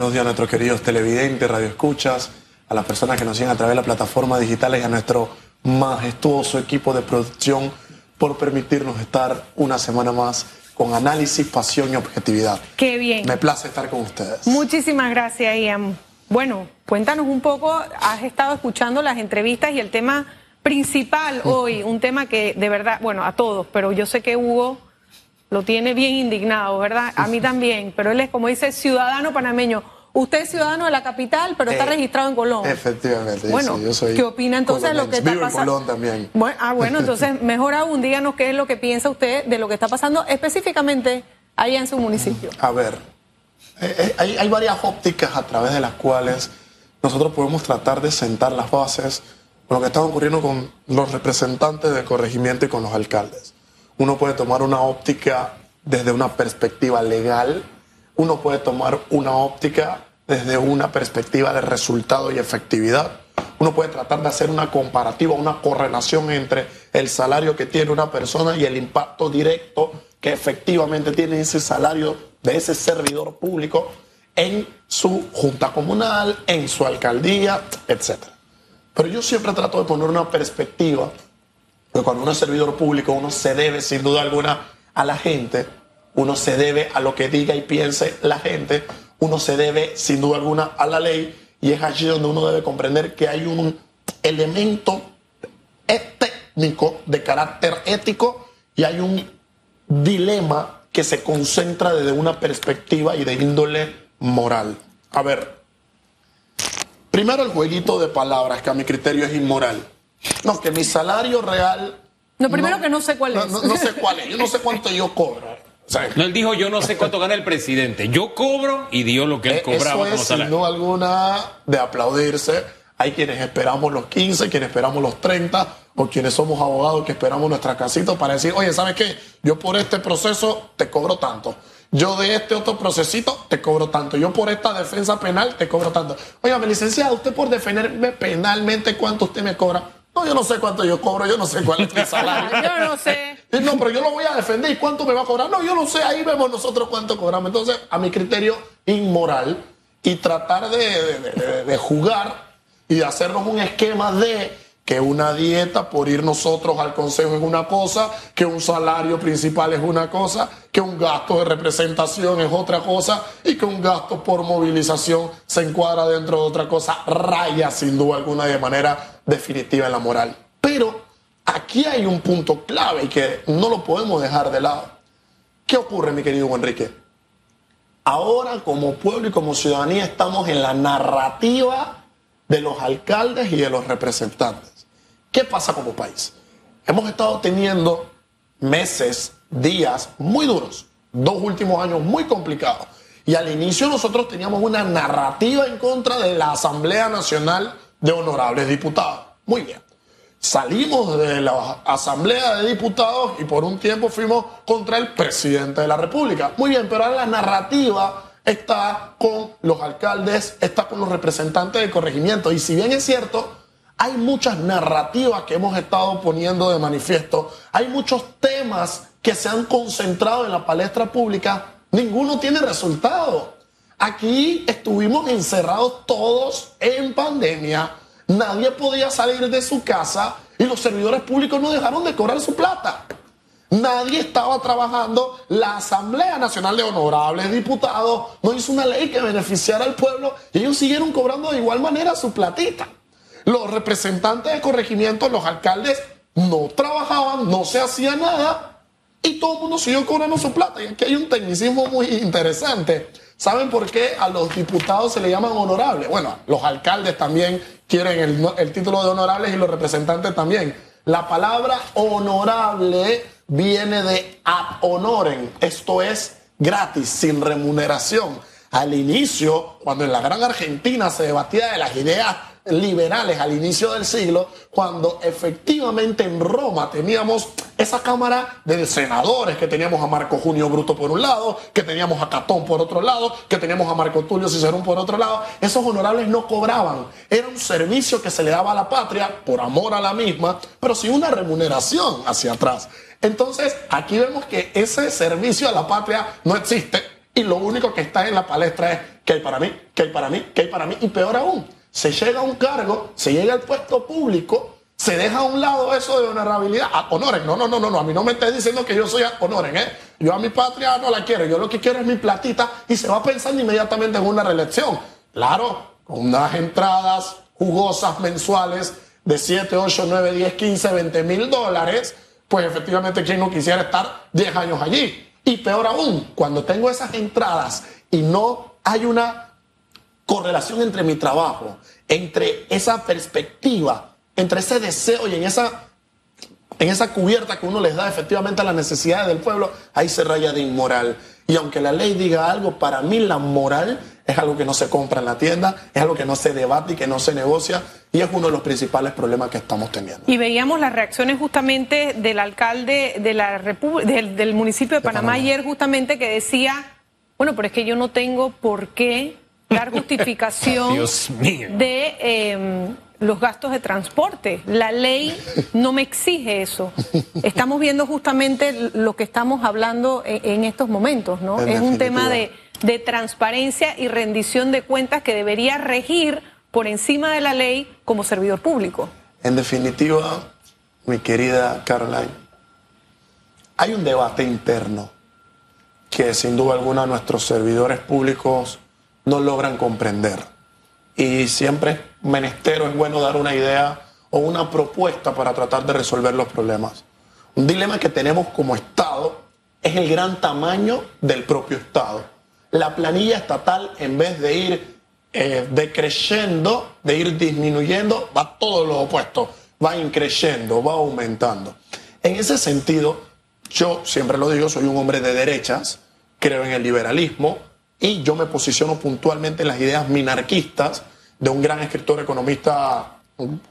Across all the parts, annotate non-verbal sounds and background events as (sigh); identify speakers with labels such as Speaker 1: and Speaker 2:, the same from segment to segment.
Speaker 1: Buenos días a nuestros queridos televidentes, radioescuchas, a las personas que nos siguen a través de las plataformas digitales y a nuestro majestuoso equipo de producción por permitirnos estar una semana más con análisis, pasión y objetividad.
Speaker 2: Qué bien.
Speaker 1: Me place estar con ustedes.
Speaker 2: Muchísimas gracias, Ian. Bueno, cuéntanos un poco, has estado escuchando las entrevistas y el tema principal hoy, un tema que de verdad, bueno, a todos, pero yo sé que Hugo lo tiene bien indignado, ¿verdad? A mí también, pero él es como dice ciudadano panameño. Usted es ciudadano de la capital, pero está
Speaker 1: Eh,
Speaker 2: registrado en Colón.
Speaker 1: Efectivamente,
Speaker 2: Bueno,
Speaker 1: sí, yo soy
Speaker 2: ¿qué opina entonces de lo que está
Speaker 1: Vivo en
Speaker 2: pasando?
Speaker 1: Colón también.
Speaker 2: Bueno, ah, bueno, (laughs) entonces mejor aún díganos qué es lo que piensa usted de lo que está pasando específicamente allá en su municipio.
Speaker 1: A ver, eh, eh, hay, hay varias ópticas a través de las cuales nosotros podemos tratar de sentar las bases con lo que está ocurriendo con los representantes del corregimiento y con los alcaldes. Uno puede tomar una óptica desde una perspectiva legal, uno puede tomar una óptica desde una perspectiva de resultado y efectividad. Uno puede tratar de hacer una comparativa, una correlación entre el salario que tiene una persona y el impacto directo que efectivamente tiene ese salario de ese servidor público en su junta comunal, en su alcaldía, etc. Pero yo siempre trato de poner una perspectiva cuando uno es servidor público uno se debe sin duda alguna a la gente, uno se debe a lo que diga y piense la gente, uno se debe sin duda alguna a la ley y es allí donde uno debe comprender que hay un elemento técnico de carácter ético y hay un dilema que se concentra desde una perspectiva y de índole moral. A ver, primero el jueguito de palabras que a mi criterio es inmoral. No, que mi salario real...
Speaker 2: No, primero que no sé cuál
Speaker 1: no,
Speaker 2: es.
Speaker 1: No, no sé cuál es, yo no sé cuánto yo cobro. O sea,
Speaker 3: No, él dijo, yo no sé cuánto gana el presidente. Yo cobro y dio lo que él
Speaker 1: Eh,
Speaker 3: cobraba
Speaker 1: Eso
Speaker 3: como
Speaker 1: es
Speaker 3: salario.
Speaker 1: duda alguna de aplaudirse. Hay quienes esperamos los 15, quienes esperamos los 30, o quienes somos abogados que esperamos nuestra casita para decir, oye, ¿sabes qué? Yo por este proceso te cobro tanto. Yo de este otro procesito te cobro tanto. Yo por esta defensa penal te cobro tanto. Oiga, licenciado, usted por defenderme penalmente, ¿cuánto usted me cobra? No, yo no sé cuánto yo cobro, yo no sé cuál es mi (laughs) salario.
Speaker 2: Yo no sé. (laughs)
Speaker 1: No, pero yo lo voy a defender. ¿Y cuánto me va a cobrar? No, yo no sé. Ahí vemos nosotros cuánto cobramos. Entonces, a mi criterio, inmoral y tratar de, de- de- de jugar y de hacernos un esquema de que una dieta por ir nosotros al consejo es una cosa, que un salario principal es una cosa, que un gasto de representación es otra cosa y que un gasto por movilización se encuadra dentro de otra cosa, raya sin duda alguna de manera definitiva en la moral. Pero aquí hay un punto clave y que no lo podemos dejar de lado. ¿Qué ocurre, mi querido Enrique? Ahora, como pueblo y como ciudadanía, estamos en la narrativa de los alcaldes y de los representantes. ¿Qué pasa como país? Hemos estado teniendo meses, días muy duros, dos últimos años muy complicados. Y al inicio nosotros teníamos una narrativa en contra de la Asamblea Nacional de Honorables Diputados. Muy bien. Salimos de la Asamblea de Diputados y por un tiempo fuimos contra el presidente de la República. Muy bien, pero ahora la narrativa está con los alcaldes, está con los representantes del corregimiento. Y si bien es cierto, hay muchas narrativas que hemos estado poniendo de manifiesto, hay muchos temas que se han concentrado en la palestra pública, ninguno tiene resultado. Aquí estuvimos encerrados todos en pandemia, nadie podía salir de su casa y los servidores públicos no dejaron de cobrar su plata. Nadie estaba trabajando. La Asamblea Nacional de Honorables Diputados no hizo una ley que beneficiara al pueblo y ellos siguieron cobrando de igual manera su platita. Los representantes de corregimiento, los alcaldes, no trabajaban, no se hacía nada y todo el mundo siguió cobrando su plata. Y aquí hay un tecnicismo muy interesante. ¿Saben por qué a los diputados se le llaman honorables? Bueno, los alcaldes también quieren el, el título de honorables y los representantes también. La palabra honorable viene de ad honorem, esto es gratis, sin remuneración. Al inicio, cuando en la Gran Argentina se debatía de las ideas liberales al inicio del siglo, cuando efectivamente en Roma teníamos esa cámara de senadores, que teníamos a Marco Junio Bruto por un lado, que teníamos a Catón por otro lado, que teníamos a Marco Tulio Cicerón por otro lado, esos honorables no cobraban, era un servicio que se le daba a la patria por amor a la misma, pero sin una remuneración hacia atrás. Entonces, aquí vemos que ese servicio a la patria no existe y lo único que está en la palestra es que hay para mí, que hay para mí, que hay para mí. Y peor aún, se llega a un cargo, se llega al puesto público, se deja a un lado eso de honorabilidad. A honoren, no, no, no, no, no. A mí no me estés diciendo que yo soy a honoren, ¿eh? Yo a mi patria no la quiero. Yo lo que quiero es mi platita y se va pensando inmediatamente en una reelección. Claro, con unas entradas jugosas mensuales de 7, 8, 9, 10, 15, 20 mil dólares, pues efectivamente, ¿quién no quisiera estar 10 años allí? Y peor aún, cuando tengo esas entradas y no hay una correlación entre mi trabajo, entre esa perspectiva, entre ese deseo y en esa, en esa cubierta que uno les da efectivamente a las necesidades del pueblo, ahí se raya de inmoral. Y aunque la ley diga algo, para mí la moral es algo que no se compra en la tienda, es algo que no se debate y que no se negocia, y es uno de los principales problemas que estamos teniendo.
Speaker 2: Y veíamos las reacciones justamente del alcalde de la del, del, municipio de, Panamá, ayer justamente que decía, bueno, pero es que yo no tengo por qué dar justificación de eh, los gastos de transporte. La ley no me exige eso. Estamos viendo justamente lo que estamos hablando en, estos momentos, ¿no? es un tema de, de transparencia y rendición de cuentas que debería regir por encima de la ley como servidor público.
Speaker 1: En definitiva, mi querida Caroline, hay un debate interno que sin duda alguna nuestros servidores públicos no logran comprender y siempre menestero es bueno dar una idea o una propuesta para tratar de resolver los problemas. Un dilema que tenemos como Estado es el gran tamaño del propio Estado. La planilla estatal, en vez de ir eh, decreciendo, de ir disminuyendo, va todo lo opuesto, va increciendo, va aumentando. En ese sentido, yo siempre lo digo, soy un hombre de derechas, creo en el liberalismo, y yo me posiciono puntualmente en las ideas minarquistas de un gran escritor economista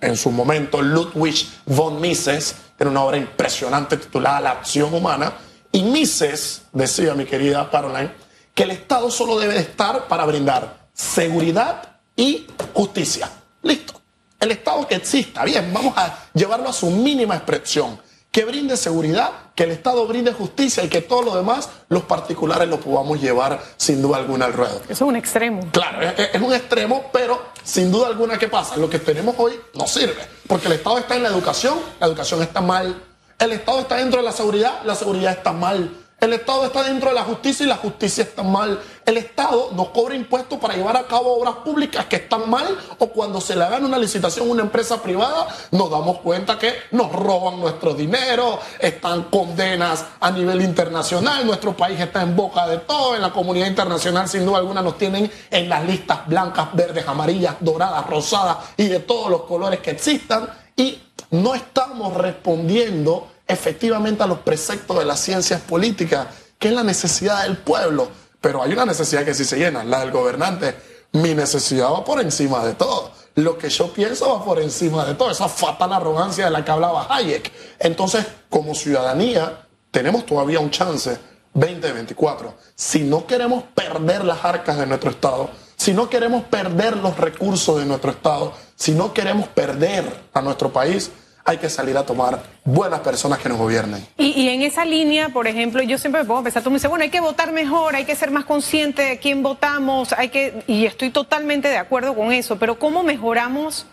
Speaker 1: en su momento, Ludwig von Mises, tiene una obra impresionante titulada La acción humana. Y Mises decía, mi querida Caroline, que el Estado solo debe estar para brindar seguridad y justicia. Listo. El Estado que exista, bien, vamos a llevarlo a su mínima expresión que brinde seguridad, que el Estado brinde justicia y que todo lo demás, los particulares lo podamos llevar sin duda alguna al ruedo.
Speaker 2: Eso es un extremo.
Speaker 1: Claro, es, un extremo, pero sin duda alguna, ¿qué pasa? Lo que tenemos hoy no sirve, porque el Estado está en la educación, la educación está mal. El Estado está dentro de la seguridad, la seguridad está mal. El Estado está dentro de la justicia y la justicia está mal. El Estado nos cobra impuestos para llevar a cabo obras públicas que están mal o cuando se le haga una licitación a una empresa privada nos damos cuenta que nos roban nuestro dinero, están condenas a nivel internacional, nuestro país está en boca de todo, en la comunidad internacional sin duda alguna nos tienen en las listas blancas, verdes, amarillas, doradas, rosadas y de todos los colores que existan y no estamos respondiendo efectivamente a los preceptos de las ciencias políticas, que es la necesidad del pueblo. Pero hay una necesidad que sí se llena, la del gobernante. Mi necesidad va por encima de todo. Lo que yo pienso va por encima de todo. Esa fatal arrogancia de la que hablaba Hayek. Entonces, como ciudadanía, tenemos todavía un chance 2024. Si no queremos perder las arcas de nuestro Estado, si no queremos perder los recursos de nuestro Estado, si no queremos perder a nuestro país, hay que salir a tomar buenas personas que nos gobiernen.
Speaker 2: Y, en esa línea, por ejemplo, yo siempre me pongo a pensar, tú me dices, bueno, hay que votar mejor, hay que ser más consciente de quién votamos, hay que, y estoy totalmente de acuerdo con eso, pero ¿cómo mejoramos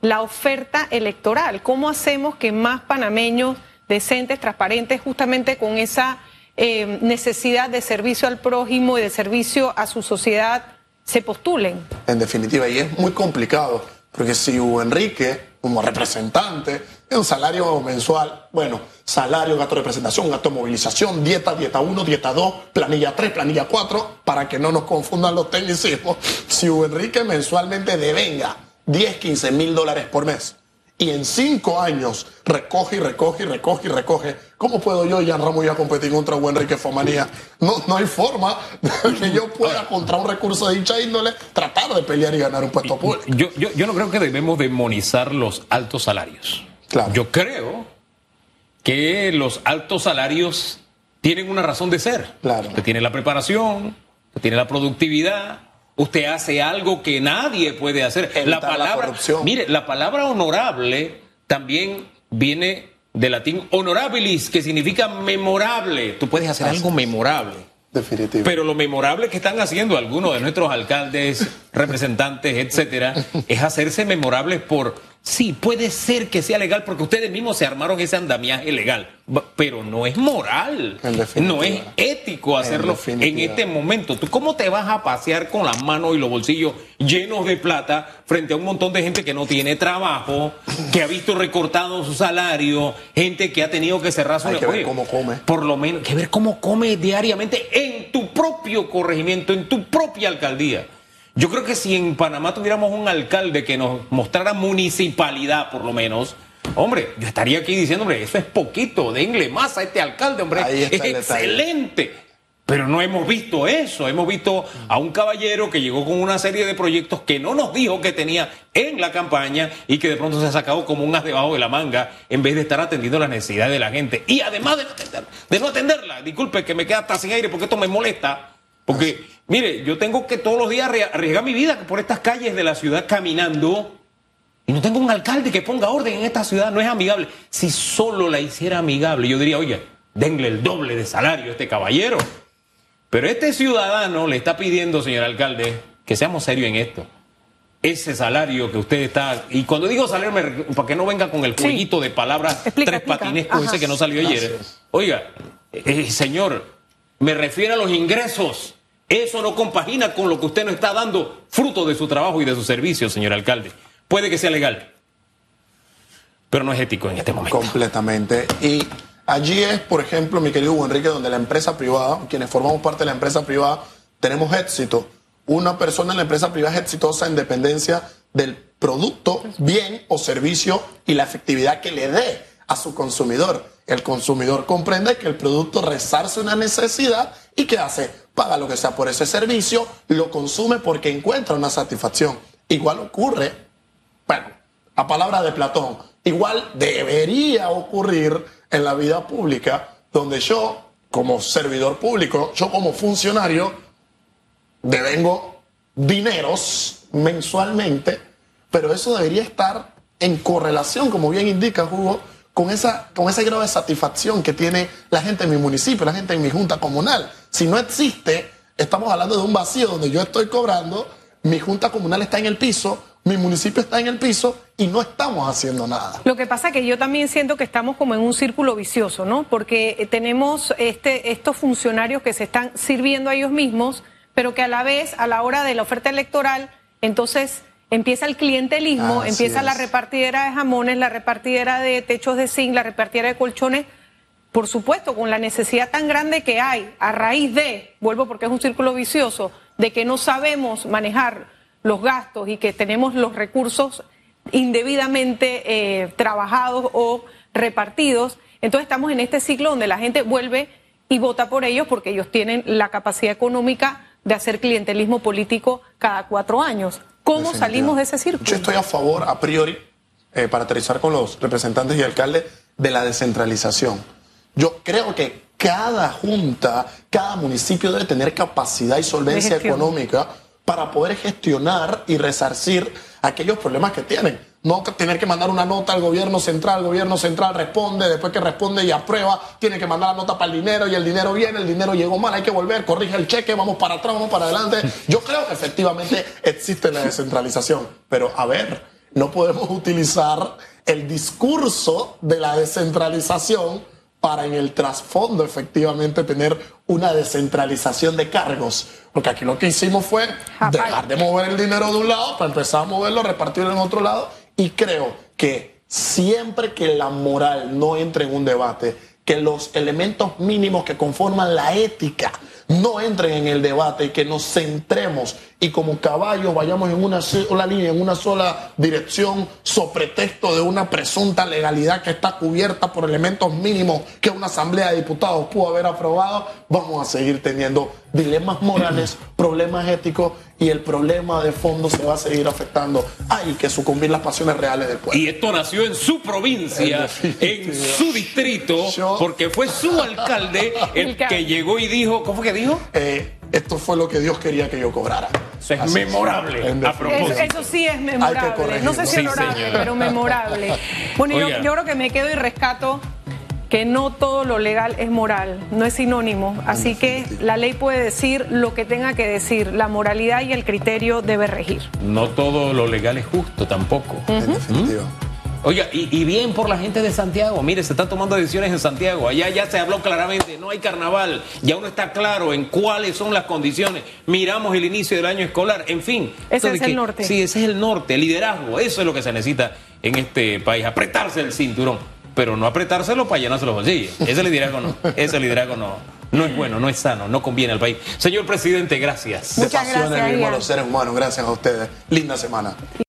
Speaker 2: la oferta electoral? ¿Cómo hacemos que más panameños decentes, transparentes, justamente con esa eh, necesidad de servicio al prójimo y de servicio a su sociedad, se postulen?
Speaker 1: En definitiva, y es muy complicado, porque si Hugo Enrique como representante, un salario mensual, bueno, salario, gasto de representación, gasto de movilización, dieta, dieta 1, dieta 2, planilla 3, planilla 4, para que no nos confundan los tecnicismos. Si Hugo Enrique mensualmente devenga 10, 15 mil dólares por mes y en cinco años recoge y recoge y recoge y recoge, ¿cómo puedo yo, Jan Ramos, a competir contra Hugo Enrique Fomanía? No, no hay forma de (laughs) que yo pueda, contra un recurso de dicha índole, tratar de pelear y ganar un puesto público.
Speaker 3: Yo, yo, yo no creo que debemos demonizar los altos salarios. Claro. Yo creo que los altos salarios tienen una razón de ser.
Speaker 1: Claro.
Speaker 3: Usted tiene la preparación, usted tiene la productividad, Usted hace algo que nadie puede hacer. la palabra, mire, la palabra honorable también viene del latín honorabilis, que significa memorable. Tú puedes hacer algo memorable.
Speaker 1: Definitivo.
Speaker 3: Pero lo memorable que están haciendo algunos de nuestros alcaldes, (laughs) representantes, etcétera, es hacerse memorables por Sí, puede ser que sea legal porque ustedes mismos se armaron ese andamiaje legal, pero no es moral, no es ético hacerlo en, este momento. ¿Tú cómo te vas a pasear con las manos y los bolsillos llenos de plata frente a un montón de gente que no tiene trabajo, que ha visto recortado su salario, gente que ha tenido que cerrar su
Speaker 1: ver cómo come.
Speaker 3: Por lo menos, que ver cómo come diariamente en tu propio corregimiento, en tu propia alcaldía. Yo creo que si en Panamá tuviéramos un alcalde que nos mostrara municipalidad, por lo menos, hombre, yo estaría aquí diciendo, hombre, eso es poquito, denle más a este alcalde, hombre, es excelente. Pero no hemos visto eso, hemos visto a un caballero que llegó con una serie de proyectos que no nos dijo que tenía en la campaña y que de pronto se ha sacado como un as debajo de la manga en vez de estar atendiendo las necesidades de la gente. Y además de no, de no atenderla, disculpe que me queda hasta sin aire porque esto me molesta, porque Mire, yo tengo que todos los días arriesgar mi vida por estas calles de la ciudad caminando y no tengo un alcalde que ponga orden en esta ciudad, no es amigable. Si solo la hiciera amigable, yo diría, oye, denle el doble de salario a este caballero. Pero este ciudadano le está pidiendo, señor alcalde, que seamos serios en esto. Ese salario que usted está. Y cuando digo salario, para que no venga con el jueguito de palabras tres patinescos ese que no salió ayer. Oiga, eh, señor, me refiero a los ingresos. Eso no compagina con lo que usted no está dando fruto de su trabajo y de su servicio, señor alcalde. Puede que sea legal, pero no es ético en este momento.
Speaker 1: Completamente. Y allí es, por ejemplo, mi querido Hugo Enrique, donde la empresa privada, quienes formamos parte de la empresa privada, tenemos éxito. Una persona en la empresa privada es exitosa en dependencia del producto, bien o servicio y la efectividad que le dé a su consumidor. El consumidor comprende que el producto resarce una necesidad y ¿qué hace? Paga lo que sea por ese servicio, lo consume porque encuentra una satisfacción. Igual ocurre, bueno, a palabra de Platón, igual debería ocurrir en la vida pública, donde yo, como servidor público, yo como funcionario, devengo dineros mensualmente, pero eso debería estar en correlación, como bien indica Hugo, con, esa, con ese grado de satisfacción que tiene la gente en mi municipio, la gente en mi junta comunal. Si no existe, estamos hablando de un vacío donde yo estoy cobrando, mi junta comunal está en el piso, mi municipio está en el piso y no estamos haciendo nada.
Speaker 2: Lo que pasa es que yo también siento que estamos como en un círculo vicioso, ¿no? Porque tenemos este, estos funcionarios que se están sirviendo a ellos mismos, pero que a la vez, a la hora de la oferta electoral, entonces Empieza el clientelismo, empieza la repartidera de jamones, la repartidera de techos de zinc, la repartidera de colchones. Por supuesto, con la necesidad tan grande que hay a raíz de, vuelvo porque es un círculo vicioso, de que no sabemos manejar los gastos y que tenemos los recursos indebidamente eh, trabajados o repartidos, entonces estamos en este ciclo donde la gente vuelve y vota por ellos porque ellos tienen la capacidad económica de hacer clientelismo político cada cuatro años. ¿Cómo salimos de ese círculo?
Speaker 1: Yo estoy a favor, a priori, eh, para aterrizar con los representantes y alcaldes, de la descentralización. Yo creo que cada junta, cada municipio debe tener capacidad y solvencia económica para poder gestionar y resarcir aquellos problemas que tienen. No tener que mandar una nota al gobierno central, el gobierno central responde, después que responde y aprueba, tiene que mandar la nota para el dinero y el dinero viene, el dinero llegó mal, hay que volver, corrige el cheque, vamos para atrás, vamos para adelante. (laughs) Yo creo que efectivamente existe la descentralización, pero a ver, no podemos utilizar el discurso de la descentralización para en el trasfondo efectivamente tener una descentralización de cargos. Porque aquí lo que hicimos fue dejar de mover el dinero de un lado para empezar a moverlo, repartirlo en otro lado. Y creo que siempre que la moral no entre en un debate, que los elementos mínimos que conforman la ética no entren en el debate y que nos centremos y como caballos vayamos en una sola línea, en una sola dirección, sobre pretexto de una presunta legalidad que está cubierta por elementos mínimos que una asamblea de diputados pudo haber aprobado, vamos a seguir teniendo dilemas morales, (clears throat) problemas éticos y el problema de fondo se va a seguir afectando. Hay que sucumbir las pasiones reales del pueblo.
Speaker 3: Y esto nació en su provincia, en, su distrito, porque fue su alcalde (laughs) el que llegó y dijo, ¿cómo que dijo?
Speaker 1: Eh, esto fue lo que Dios quería que yo cobrara.
Speaker 3: Eso es memorable. a propósito.
Speaker 2: Eso, sí es memorable. No sé si honorable, pero memorable. Bueno, yo, yo creo que me quedo y rescato que no todo lo legal es moral, no es sinónimo. Así que la ley puede decir lo que tenga que decir, la moralidad y el criterio debe regir.
Speaker 3: No todo lo legal es justo tampoco.
Speaker 1: En definitiva.
Speaker 3: Oiga, y, y bien por la gente de Santiago. Mire, se están tomando decisiones en Santiago. Allá ya se habló claramente, no hay carnaval. Ya uno está claro en cuáles son las condiciones. Miramos el inicio del año escolar. En fin.
Speaker 2: Ese
Speaker 3: Entonces,
Speaker 2: es el norte.
Speaker 3: Sí, ese es el norte, liderazgo. Eso es lo que se necesita en este país. Apretarse el cinturón. Pero no apretárselo para llenarse los bolsillos. Ese liderazgo no. Ese liderazgo no. No es bueno, no es sano, no conviene al país. Señor presidente, gracias.
Speaker 2: Muchas
Speaker 1: de pasiones
Speaker 2: gracias,
Speaker 1: vivimos
Speaker 2: Ian.
Speaker 1: los seres humanos. Gracias a ustedes. Linda semana.